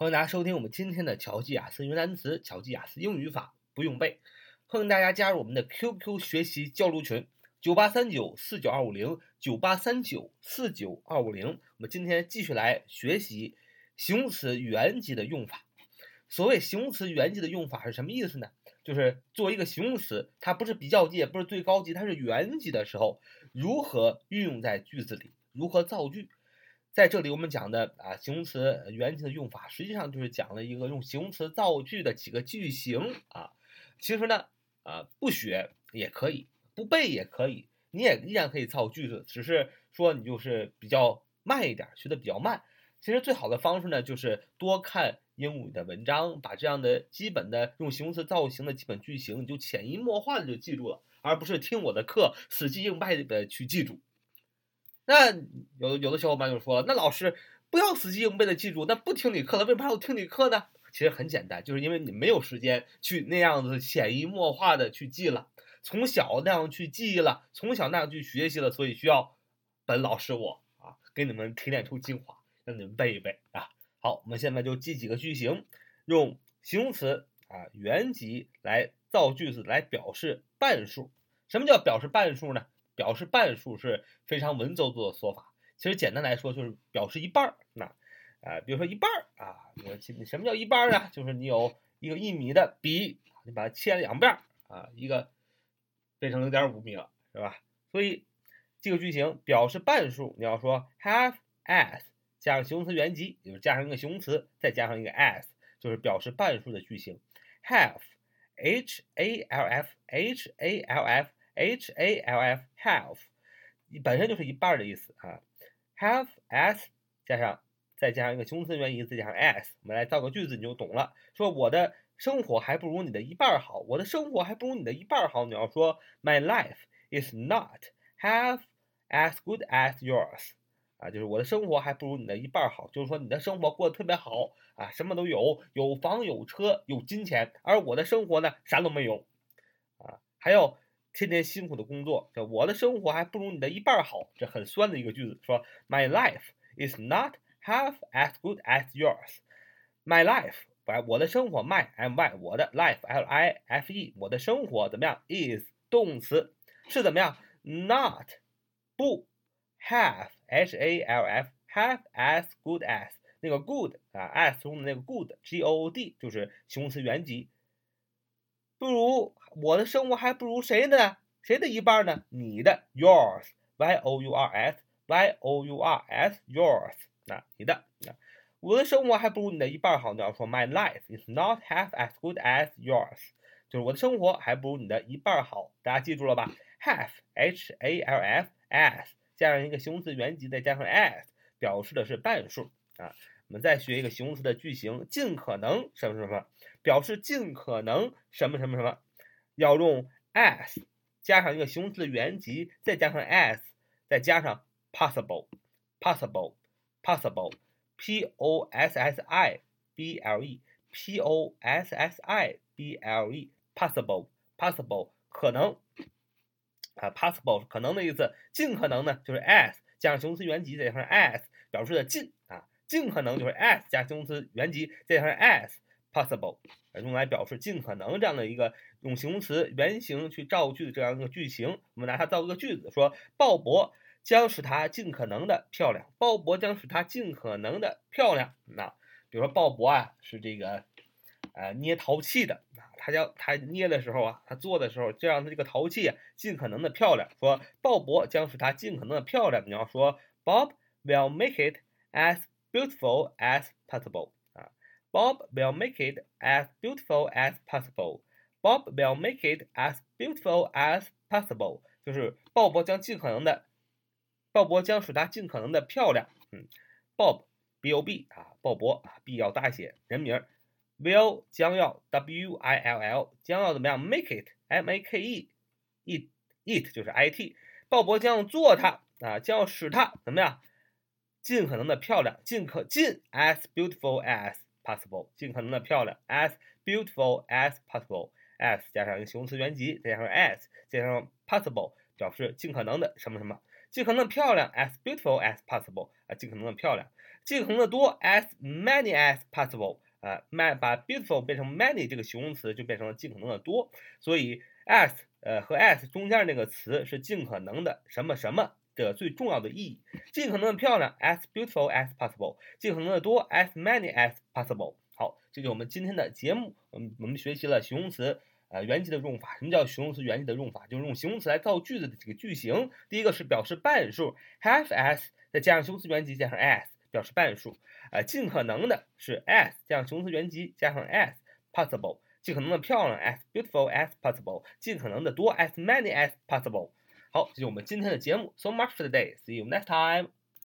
欢迎大家收听我们今天的乔记雅思英语单词、乔记雅思英语法不用背。欢迎大家加入我们的 QQ 学习交流群：九八三九四九二五零九八三九四九二五零。我们今天继续来学习形容词原级的用法。所谓形容词原级的用法是什么意思呢？就是作为一个形容词，它不是比较级，也不是最高级，它是原级的时候，如何运用在句子里，如何造句。在这里，我们讲的啊，形容词原型的用法，实际上就是讲了一个用形容词造句的几个句型啊。其实呢，啊，不学也可以，不背也可以，你也依然可以造句子，只是说你就是比较慢一点，学的比较慢。其实最好的方式呢，就是多看英语的文章，把这样的基本的用形容词造型的基本句型，你就潜移默化的就记住了，而不是听我的课死记硬背的去记住。那有有的小伙伴就说了：“那老师不要死记硬背的记住，那不听你课了，为什么要听你课呢？”其实很简单，就是因为你没有时间去那样子潜移默化的去记了，从小那样去记了，从小那样去学习了，所以需要本老师我啊给你们提炼出精华，让你们背一背啊。好，我们现在就记几个句型，用形容词啊原级来造句子来表示半数。什么叫表示半数呢？表示半数是非常文绉绉的说法，其实简单来说就是表示一半儿。那，啊，比如说一半儿啊，你什么叫一半儿呢？就是你有一个一米的笔，你把它切两半儿啊，一个变成零点五米了，是吧？所以这个句型表示半数，你要说 half as 加上形容词原级，就是加上一个形容词，再加上一个 as，就是表示半数的句型。half，h a l f，h a l f。H a l f half，本身就是一半的意思啊。half s 加上再加上一个形容词原因，再加上 as，我们来造个句子你就懂了。说我的生活还不如你的一半好，我的生活还不如你的一半好。你要说 My life is not half as good as yours，啊，就是我的生活还不如你的一半好。就是说你的生活过得特别好啊，什么都有，有房有车有金钱，而我的生活呢啥都没有啊，还有。天天辛苦的工作，这我的生活还不如你的一半好，这很酸的一个句子。说 My life is not half as good as yours. My life，我的生活，my m y，我的 life l i f e，我的生活怎么样？is 动词是怎么样？not 不 half h a l f half as good as 那个 good 啊，as 中的那个 good g o o d 就是形容词原级。不如我的生活还不如谁的呢？谁的一半呢？你的 yours，y o u r s，y o u r s，yours，那你的，那我的生活还不如你的一半好。你要说 my life is not half as good as yours，就是我的生活还不如你的一半好。大家记住了吧？half，h a l f s，加上一个形容词原级，再加上 as，表示的是半数啊。我们再学一个形容词的句型，尽可能什么什么，表示尽可能什么什么什么，要用 as 加上一个形容词的原级，再加上 as，再加上 possible，possible，possible，p o s s i b l e，p o s s i b l e，possible，possible，可能啊，possible 可能的意思，尽可能呢就是 as 加上形容词原级，再加上 as，表示的尽啊。尽可能就是 as 加形容词原级，再加上 as possible，用来表示尽可能这样的一个用形容词原形去造句的这样一个句型。我们拿它造一个句子，说鲍勃将使它尽可能的漂亮。鲍勃将使它尽可能的漂亮。那比如说鲍勃啊是这个呃捏陶器的啊，他将他捏的时候啊，他做的时候，就让他这个陶器啊尽可能的漂亮。说鲍勃将使它尽可能的漂亮。你要说 Bob will make it as beautiful as possible 啊，Bob will make it as beautiful as possible. Bob will make it as beautiful as possible，就是鲍勃将尽可能的，鲍勃将使它尽可能的漂亮。嗯，Bob B O B 啊，鲍勃啊，B 要大写，人名。Will 将要 W I L L 将要怎么样？Make it M A K E it it 就是 I T，鲍勃将要做它啊，将要使它怎么样？尽可能的漂亮，尽可尽 as beautiful as possible，尽可能的漂亮 as beautiful as possible，as 加上一个形容词原级，再加上 as，加上 possible，表示尽可能的什么什么，尽可能的漂亮 as beautiful as possible，啊，尽可能的漂亮，尽可能的多，as many as possible。啊，，my 把 beautiful 变成 many 这个形容词就变成了尽可能的多。所以 as 呃和 as 中间那个词是尽可能的什么什么的最重要的意义。尽可能的漂亮，as beautiful as possible。尽可能的多，as many as possible。好，这就我们今天的节目。我们我们学习了形容词。呃，原级的用法，什么叫形容词原级的用法？就是用形容词来造句子的这个句型。第一个是表示半数，have as 再加上形容词原级加上 as 表示半数。呃，尽可能的是 as 加上形容词原级加上 as，possible，尽可能的漂亮，as beautiful as possible，尽可能的多，as many as possible。好，这就是我们今天的节目。So much for today. See you next time.